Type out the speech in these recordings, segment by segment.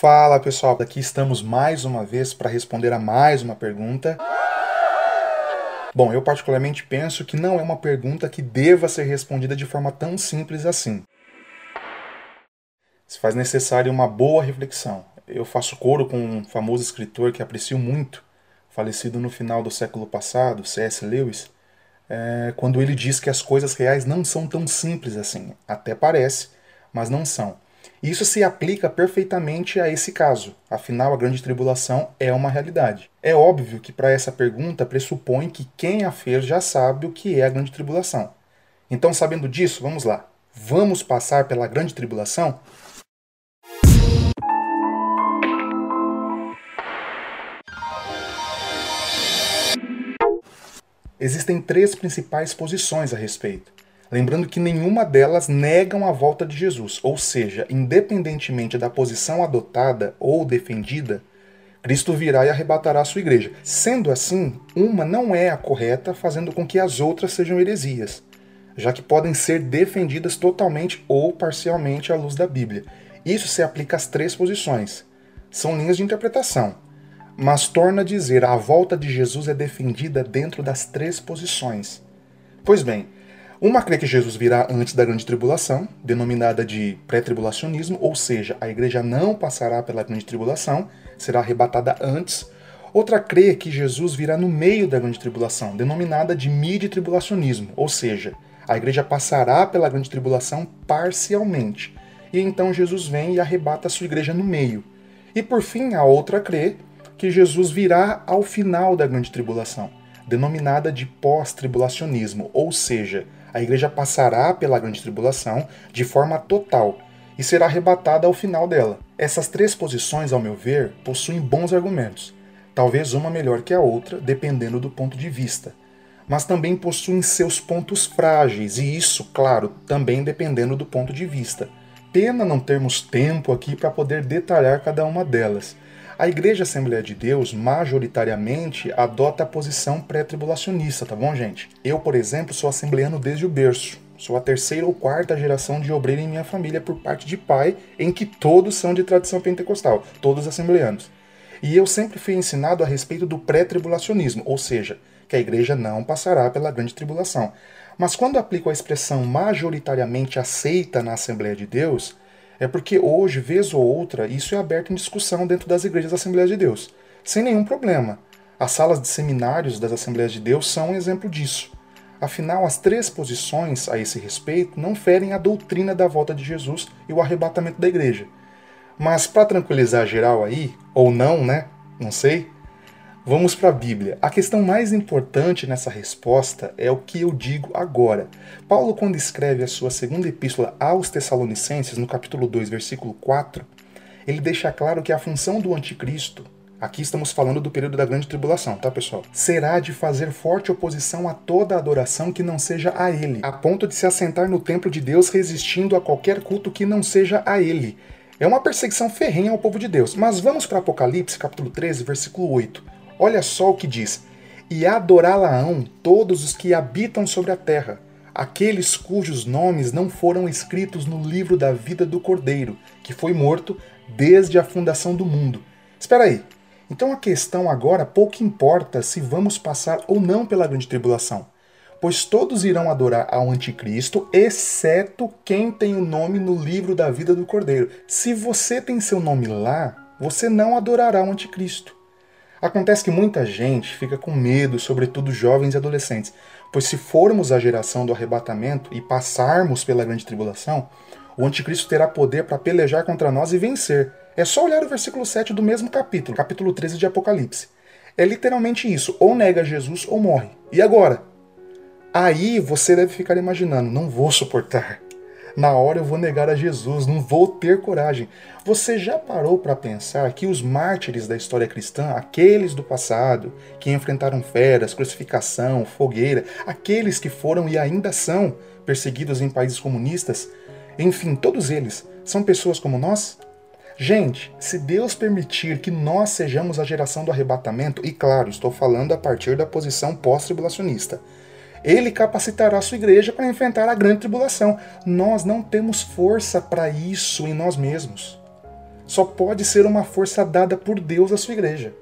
Fala pessoal, aqui estamos mais uma vez para responder a mais uma pergunta. Bom, eu particularmente penso que não é uma pergunta que deva ser respondida de forma tão simples assim. Se faz necessário uma boa reflexão. Eu faço coro com um famoso escritor que aprecio muito, falecido no final do século passado, C.S. Lewis, é, quando ele diz que as coisas reais não são tão simples assim. Até parece, mas não são. Isso se aplica perfeitamente a esse caso, afinal, a grande tribulação é uma realidade. É óbvio que para essa pergunta pressupõe que quem a fez já sabe o que é a grande tribulação. Então, sabendo disso, vamos lá. Vamos passar pela grande tribulação? Existem três principais posições a respeito. Lembrando que nenhuma delas negam a volta de Jesus, ou seja, independentemente da posição adotada ou defendida, Cristo virá e arrebatará a sua igreja. Sendo assim, uma não é a correta, fazendo com que as outras sejam heresias, já que podem ser defendidas totalmente ou parcialmente à luz da Bíblia. Isso se aplica às três posições. São linhas de interpretação, mas torna a dizer a volta de Jesus é defendida dentro das três posições. Pois bem, uma crê que Jesus virá antes da grande tribulação, denominada de pré-tribulacionismo, ou seja, a igreja não passará pela grande tribulação, será arrebatada antes. Outra crê que Jesus virá no meio da grande tribulação, denominada de mid-tribulacionismo, ou seja, a igreja passará pela grande tribulação parcialmente. E então Jesus vem e arrebata a sua igreja no meio. E por fim, a outra crê que Jesus virá ao final da grande tribulação, denominada de pós-tribulacionismo, ou seja, a igreja passará pela grande tribulação de forma total e será arrebatada ao final dela. Essas três posições, ao meu ver, possuem bons argumentos, talvez uma melhor que a outra, dependendo do ponto de vista, mas também possuem seus pontos frágeis, e isso, claro, também dependendo do ponto de vista. Pena não termos tempo aqui para poder detalhar cada uma delas. A Igreja Assembleia de Deus, majoritariamente, adota a posição pré-tribulacionista, tá bom, gente? Eu, por exemplo, sou assembleano desde o berço. Sou a terceira ou quarta geração de obreiro em minha família por parte de pai, em que todos são de tradição pentecostal, todos assembleanos. E eu sempre fui ensinado a respeito do pré-tribulacionismo, ou seja, que a igreja não passará pela grande tribulação. Mas quando aplico a expressão majoritariamente aceita na Assembleia de Deus, é porque hoje, vez ou outra, isso é aberto em discussão dentro das igrejas da Assembleia de Deus, sem nenhum problema. As salas de seminários das Assembleias de Deus são um exemplo disso. Afinal, as três posições a esse respeito não ferem a doutrina da volta de Jesus e o arrebatamento da igreja. Mas para tranquilizar geral aí, ou não, né? Não sei. Vamos para a Bíblia. A questão mais importante nessa resposta é o que eu digo agora. Paulo, quando escreve a sua segunda epístola aos Tessalonicenses, no capítulo 2, versículo 4, ele deixa claro que a função do anticristo, aqui estamos falando do período da grande tribulação, tá pessoal? Será de fazer forte oposição a toda adoração que não seja a ele, a ponto de se assentar no templo de Deus resistindo a qualquer culto que não seja a ele. É uma perseguição ferrenha ao povo de Deus. Mas vamos para Apocalipse, capítulo 13, versículo 8. Olha só o que diz: E adorá-la-ão todos os que habitam sobre a terra, aqueles cujos nomes não foram escritos no livro da vida do Cordeiro, que foi morto desde a fundação do mundo. Espera aí. Então a questão agora pouco importa se vamos passar ou não pela grande tribulação, pois todos irão adorar ao anticristo, exceto quem tem o nome no livro da vida do Cordeiro. Se você tem seu nome lá, você não adorará o anticristo. Acontece que muita gente fica com medo, sobretudo jovens e adolescentes, pois se formos a geração do arrebatamento e passarmos pela grande tribulação, o anticristo terá poder para pelejar contra nós e vencer. É só olhar o versículo 7 do mesmo capítulo, capítulo 13 de Apocalipse. É literalmente isso, ou nega Jesus ou morre. E agora? Aí você deve ficar imaginando, não vou suportar na hora eu vou negar a Jesus, não vou ter coragem. Você já parou para pensar que os mártires da história cristã, aqueles do passado, que enfrentaram feras, crucificação, fogueira, aqueles que foram e ainda são perseguidos em países comunistas, enfim, todos eles são pessoas como nós? Gente, se Deus permitir que nós sejamos a geração do arrebatamento, e claro, estou falando a partir da posição pós-tribulacionista, ele capacitará a sua igreja para enfrentar a grande tribulação. Nós não temos força para isso em nós mesmos. só pode ser uma força dada por Deus à sua igreja.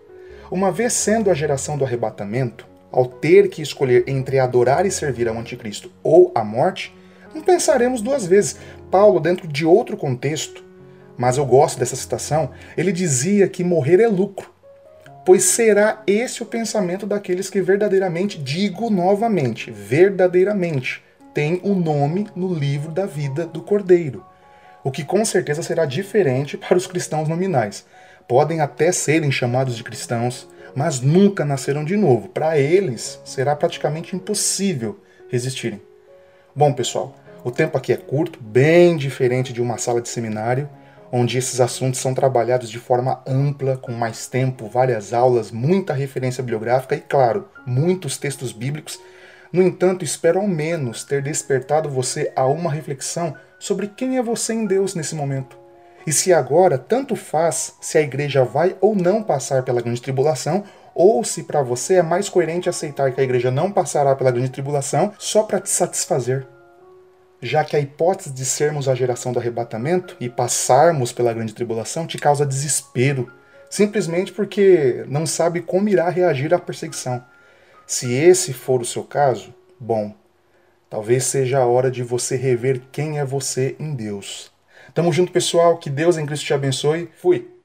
Uma vez sendo a geração do arrebatamento, ao ter que escolher entre adorar e servir ao anticristo ou a morte, não pensaremos duas vezes. Paulo, dentro de outro contexto, mas eu gosto dessa citação, ele dizia que morrer é lucro, pois será esse o pensamento daqueles que verdadeiramente, digo novamente, verdadeiramente, tem o nome no livro da vida do Cordeiro. O que com certeza será diferente para os cristãos nominais. Podem até serem chamados de cristãos, mas nunca nasceram de novo. Para eles, será praticamente impossível resistirem. Bom, pessoal, o tempo aqui é curto, bem diferente de uma sala de seminário, onde esses assuntos são trabalhados de forma ampla, com mais tempo, várias aulas, muita referência bibliográfica e, claro, muitos textos bíblicos. No entanto, espero ao menos ter despertado você a uma reflexão sobre quem é você em Deus nesse momento. E se agora tanto faz se a igreja vai ou não passar pela grande tribulação, ou se para você é mais coerente aceitar que a igreja não passará pela grande tribulação só para te satisfazer. Já que a hipótese de sermos a geração do arrebatamento e passarmos pela grande tribulação te causa desespero, simplesmente porque não sabe como irá reagir à perseguição. Se esse for o seu caso, bom, talvez seja a hora de você rever quem é você em Deus. Tamo junto, pessoal. Que Deus em Cristo te abençoe. Fui.